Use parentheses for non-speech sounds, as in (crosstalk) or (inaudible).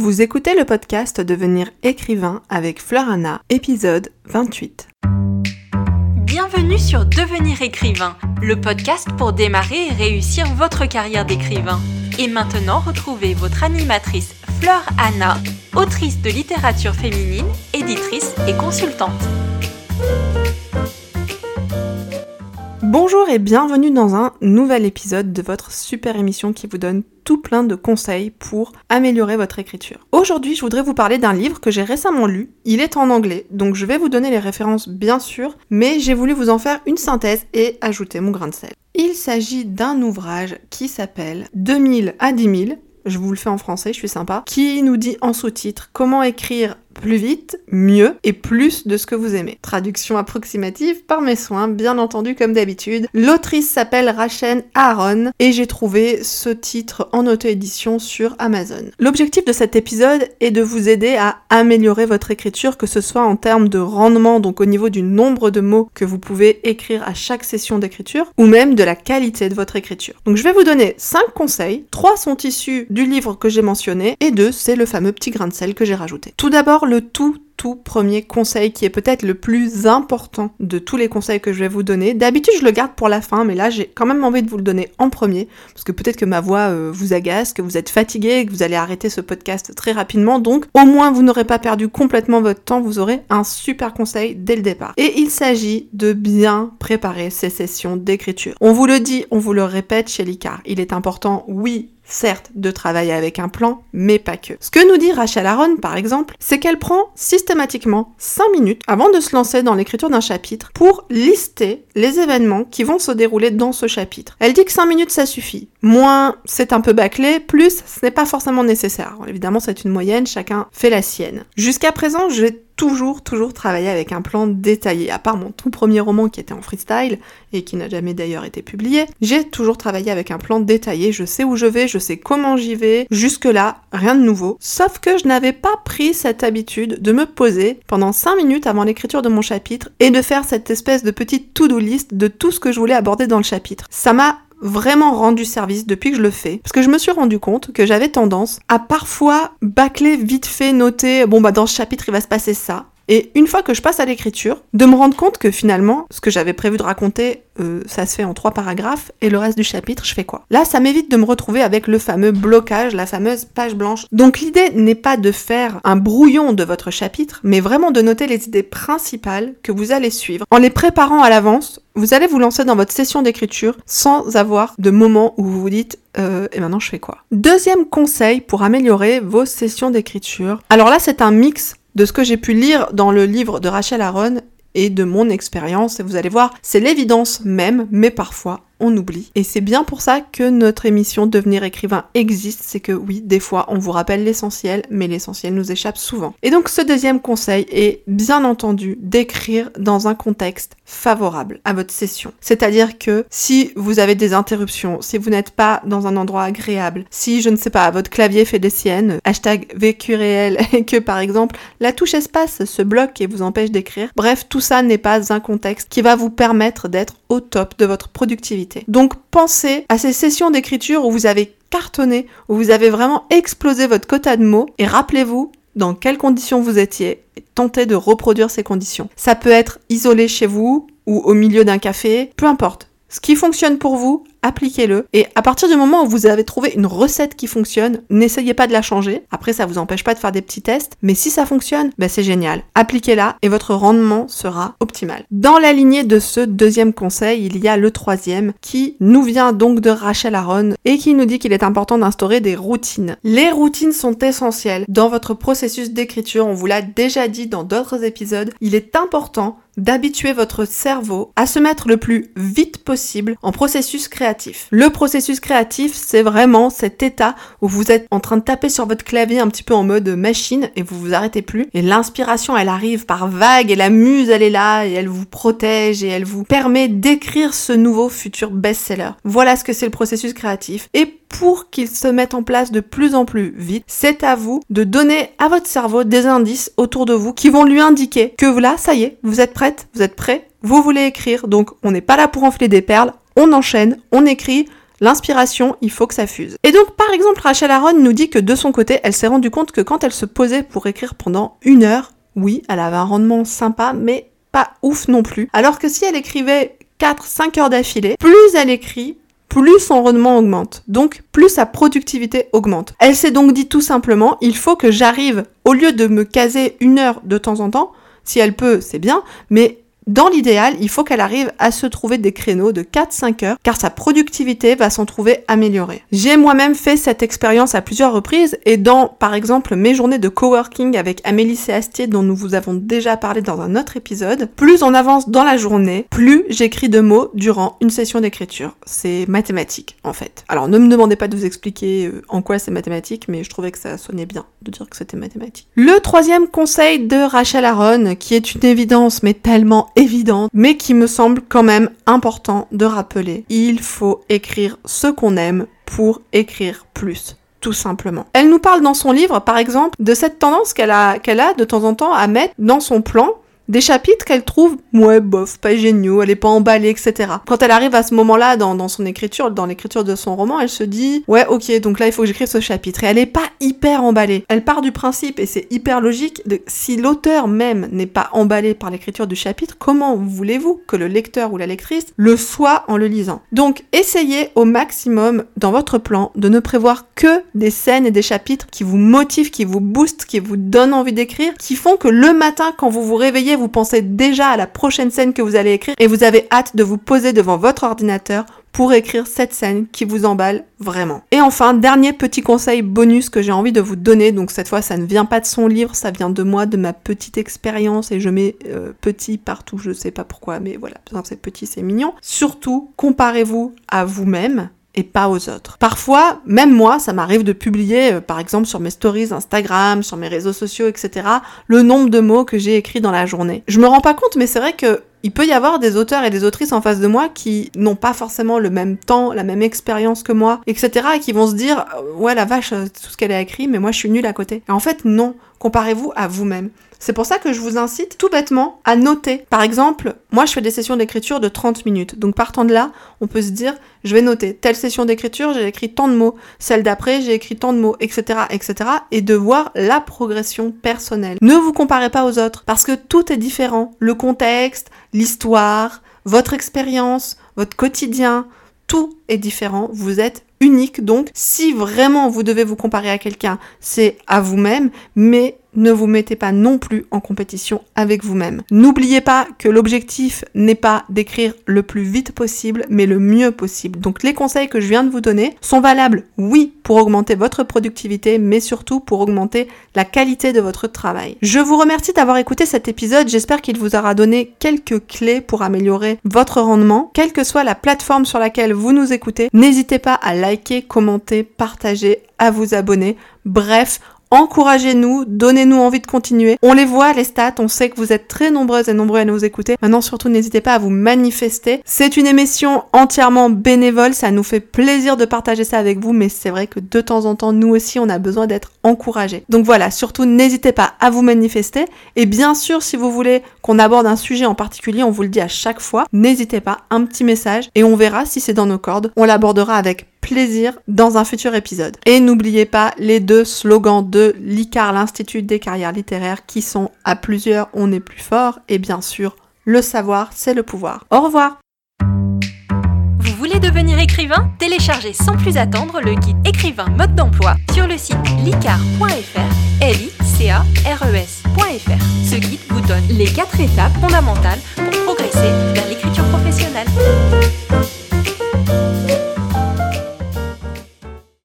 Vous écoutez le podcast Devenir écrivain avec Fleur Anna, épisode 28. Bienvenue sur Devenir écrivain, le podcast pour démarrer et réussir votre carrière d'écrivain. Et maintenant, retrouvez votre animatrice Fleur Anna, autrice de littérature féminine, éditrice et consultante. Bonjour et bienvenue dans un nouvel épisode de votre super émission qui vous donne tout plein de conseils pour améliorer votre écriture. Aujourd'hui, je voudrais vous parler d'un livre que j'ai récemment lu. Il est en anglais, donc je vais vous donner les références bien sûr, mais j'ai voulu vous en faire une synthèse et ajouter mon grain de sel. Il s'agit d'un ouvrage qui s'appelle 2000 à 10 000 je vous le fais en français, je suis sympa, qui nous dit en sous-titre comment écrire plus vite, mieux et plus de ce que vous aimez. Traduction approximative par mes soins, bien entendu comme d'habitude. L'autrice s'appelle Rachel Aaron et j'ai trouvé ce titre en auto-édition sur Amazon. L'objectif de cet épisode est de vous aider à améliorer votre écriture, que ce soit en termes de rendement, donc au niveau du nombre de mots que vous pouvez écrire à chaque session d'écriture, ou même de la qualité de votre écriture. Donc je vais vous donner 5 conseils, 3 sont issus du livre que j'ai mentionné, et 2 c'est le fameux petit grain de sel que j'ai rajouté. Tout d'abord, le tout tout premier conseil qui est peut-être le plus important de tous les conseils que je vais vous donner. D'habitude, je le garde pour la fin, mais là, j'ai quand même envie de vous le donner en premier, parce que peut-être que ma voix euh, vous agace, que vous êtes fatigué, que vous allez arrêter ce podcast très rapidement. Donc, au moins, vous n'aurez pas perdu complètement votre temps, vous aurez un super conseil dès le départ. Et il s'agit de bien préparer ces sessions d'écriture. On vous le dit, on vous le répète chez l'ICAR. Il est important, oui, certes, de travailler avec un plan, mais pas que. Ce que nous dit Rachel Aaron, par exemple, c'est qu'elle prend systématiquement 5 minutes avant de se lancer dans l'écriture d'un chapitre pour lister les événements qui vont se dérouler dans ce chapitre. Elle dit que 5 minutes ça suffit. Moins, c'est un peu bâclé, plus, ce n'est pas forcément nécessaire. évidemment, c'est une moyenne, chacun fait la sienne. Jusqu'à présent, j'ai toujours, toujours travaillé avec un plan détaillé. À part mon tout premier roman qui était en freestyle et qui n'a jamais d'ailleurs été publié, j'ai toujours travaillé avec un plan détaillé. Je sais où je vais, je sais comment j'y vais. Jusque-là, rien de nouveau. Sauf que je n'avais pas pris cette habitude de me poser pendant 5 minutes avant l'écriture de mon chapitre et de faire cette espèce de petite to-do list de tout ce que je voulais aborder dans le chapitre. Ça m'a vraiment rendu service depuis que je le fais. Parce que je me suis rendu compte que j'avais tendance à parfois bâcler vite fait, noter, bon bah dans ce chapitre il va se passer ça. Et une fois que je passe à l'écriture, de me rendre compte que finalement, ce que j'avais prévu de raconter, euh, ça se fait en trois paragraphes, et le reste du chapitre, je fais quoi? Là, ça m'évite de me retrouver avec le fameux blocage, la fameuse page blanche. Donc l'idée n'est pas de faire un brouillon de votre chapitre, mais vraiment de noter les idées principales que vous allez suivre. En les préparant à l'avance, vous allez vous lancer dans votre session d'écriture sans avoir de moment où vous vous dites euh, et maintenant je fais quoi? Deuxième conseil pour améliorer vos sessions d'écriture. Alors là c'est un mix de ce que j'ai pu lire dans le livre de Rachel Aaron et de mon expérience, et vous allez voir, c'est l'évidence même, mais parfois on oublie. Et c'est bien pour ça que notre émission Devenir écrivain existe, c'est que oui, des fois on vous rappelle l'essentiel, mais l'essentiel nous échappe souvent. Et donc ce deuxième conseil est bien entendu d'écrire dans un contexte favorable à votre session. C'est-à-dire que si vous avez des interruptions, si vous n'êtes pas dans un endroit agréable, si je ne sais pas, votre clavier fait des siennes, hashtag vécu réel, (laughs) et que par exemple la touche espace se bloque et vous empêche d'écrire, bref, tout ça n'est pas un contexte qui va vous permettre d'être au top de votre productivité donc pensez à ces sessions d'écriture où vous avez cartonné, où vous avez vraiment explosé votre quota de mots et rappelez-vous dans quelles conditions vous étiez et tentez de reproduire ces conditions. Ça peut être isolé chez vous ou au milieu d'un café, peu importe. Ce qui fonctionne pour vous, appliquez-le. Et à partir du moment où vous avez trouvé une recette qui fonctionne, n'essayez pas de la changer. Après, ça vous empêche pas de faire des petits tests. Mais si ça fonctionne, ben c'est génial. Appliquez-la et votre rendement sera optimal. Dans la lignée de ce deuxième conseil, il y a le troisième qui nous vient donc de Rachel Aaron et qui nous dit qu'il est important d'instaurer des routines. Les routines sont essentielles dans votre processus d'écriture. On vous l'a déjà dit dans d'autres épisodes. Il est important d'habituer votre cerveau à se mettre le plus vite possible en processus créatif. Le processus créatif, c'est vraiment cet état où vous êtes en train de taper sur votre clavier un petit peu en mode machine et vous vous arrêtez plus. Et l'inspiration, elle arrive par vagues et la muse, elle est là et elle vous protège et elle vous permet d'écrire ce nouveau futur best-seller. Voilà ce que c'est le processus créatif. Pour qu'il se mette en place de plus en plus vite, c'est à vous de donner à votre cerveau des indices autour de vous qui vont lui indiquer que là, ça y est, vous êtes prête, vous êtes prêt, vous voulez écrire, donc on n'est pas là pour enfler des perles, on enchaîne, on écrit, L'inspiration, il faut que ça fuse. Et donc, par exemple, Rachel Aaron nous dit que de son côté, elle s'est rendue compte que quand elle se posait pour écrire pendant une heure, oui, elle avait un rendement sympa, mais pas ouf non plus. Alors que si elle écrivait 4-5 heures d'affilée, plus elle écrit, plus son rendement augmente. Donc, plus sa productivité augmente. Elle s'est donc dit tout simplement, il faut que j'arrive, au lieu de me caser une heure de temps en temps, si elle peut, c'est bien, mais dans l'idéal, il faut qu'elle arrive à se trouver des créneaux de 4-5 heures, car sa productivité va s'en trouver améliorée. J'ai moi-même fait cette expérience à plusieurs reprises, et dans, par exemple, mes journées de coworking avec Amélie Céastier, dont nous vous avons déjà parlé dans un autre épisode, plus on avance dans la journée, plus j'écris de mots durant une session d'écriture. C'est mathématique, en fait. Alors, ne me demandez pas de vous expliquer euh, en quoi c'est mathématique, mais je trouvais que ça sonnait bien de dire que c'était mathématique. Le troisième conseil de Rachel Aaron, qui est une évidence, mais tellement évidente, mais qui me semble quand même important de rappeler. Il faut écrire ce qu'on aime pour écrire plus tout simplement. Elle nous parle dans son livre, par exemple, de cette tendance qu'elle a, qu'elle a de temps en temps à mettre dans son plan des chapitres qu'elle trouve, ouais, bof, pas géniaux, elle est pas emballée, etc. Quand elle arrive à ce moment-là dans, son écriture, dans l'écriture de son roman, elle se dit, ouais, ok, donc là, il faut que j'écrive ce chapitre. Et elle est pas hyper emballée. Elle part du principe, et c'est hyper logique, de si l'auteur même n'est pas emballé par l'écriture du chapitre, comment voulez-vous que le lecteur ou la lectrice le soit en le lisant? Donc, essayez au maximum dans votre plan de ne prévoir que des scènes et des chapitres qui vous motivent, qui vous boostent, qui vous donnent envie d'écrire, qui font que le matin, quand vous vous réveillez, vous pensez déjà à la prochaine scène que vous allez écrire et vous avez hâte de vous poser devant votre ordinateur pour écrire cette scène qui vous emballe vraiment. Et enfin, dernier petit conseil bonus que j'ai envie de vous donner, donc cette fois ça ne vient pas de son livre, ça vient de moi, de ma petite expérience, et je mets euh, petit partout, je sais pas pourquoi, mais voilà, c'est petit, c'est mignon. Surtout, comparez-vous à vous-même et pas aux autres. Parfois, même moi, ça m'arrive de publier, euh, par exemple sur mes stories Instagram, sur mes réseaux sociaux, etc., le nombre de mots que j'ai écrits dans la journée. Je me rends pas compte, mais c'est vrai que il peut y avoir des auteurs et des autrices en face de moi qui n'ont pas forcément le même temps, la même expérience que moi, etc. et qui vont se dire euh, ouais la vache, euh, tout ce qu'elle a écrit, mais moi je suis nulle à côté. Et en fait non, comparez-vous à vous-même. C'est pour ça que je vous incite tout bêtement à noter. Par exemple, moi je fais des sessions d'écriture de 30 minutes. Donc partant de là, on peut se dire, je vais noter telle session d'écriture, j'ai écrit tant de mots, celle d'après, j'ai écrit tant de mots, etc., etc. Et de voir la progression personnelle. Ne vous comparez pas aux autres parce que tout est différent. Le contexte, l'histoire, votre expérience, votre quotidien, tout est différent. Vous êtes unique. Donc, si vraiment vous devez vous comparer à quelqu'un, c'est à vous-même, mais ne vous mettez pas non plus en compétition avec vous-même. N'oubliez pas que l'objectif n'est pas d'écrire le plus vite possible, mais le mieux possible. Donc les conseils que je viens de vous donner sont valables, oui, pour augmenter votre productivité, mais surtout pour augmenter la qualité de votre travail. Je vous remercie d'avoir écouté cet épisode, j'espère qu'il vous aura donné quelques clés pour améliorer votre rendement. Quelle que soit la plateforme sur laquelle vous nous écoutez, n'hésitez pas à liker, commenter, partager, à vous abonner. Bref, encouragez-nous, donnez-nous envie de continuer. On les voit, les stats, on sait que vous êtes très nombreuses et nombreux à nous écouter. Maintenant, surtout, n'hésitez pas à vous manifester. C'est une émission entièrement bénévole, ça nous fait plaisir de partager ça avec vous, mais c'est vrai que de temps en temps, nous aussi, on a besoin d'être encouragés. Donc voilà, surtout, n'hésitez pas à vous manifester. Et bien sûr, si vous voulez qu'on aborde un sujet en particulier, on vous le dit à chaque fois, n'hésitez pas, un petit message, et on verra si c'est dans nos cordes. On l'abordera avec plaisir dans un futur épisode. Et n'oubliez pas les deux slogans de l'ICAR, l'Institut des carrières littéraires, qui sont à plusieurs on est plus fort et bien sûr le savoir c'est le pouvoir. Au revoir Vous voulez devenir écrivain? Téléchargez sans plus attendre le guide écrivain mode d'emploi sur le site licar.fr, l i c a r e. Ce guide vous donne les quatre étapes fondamentales pour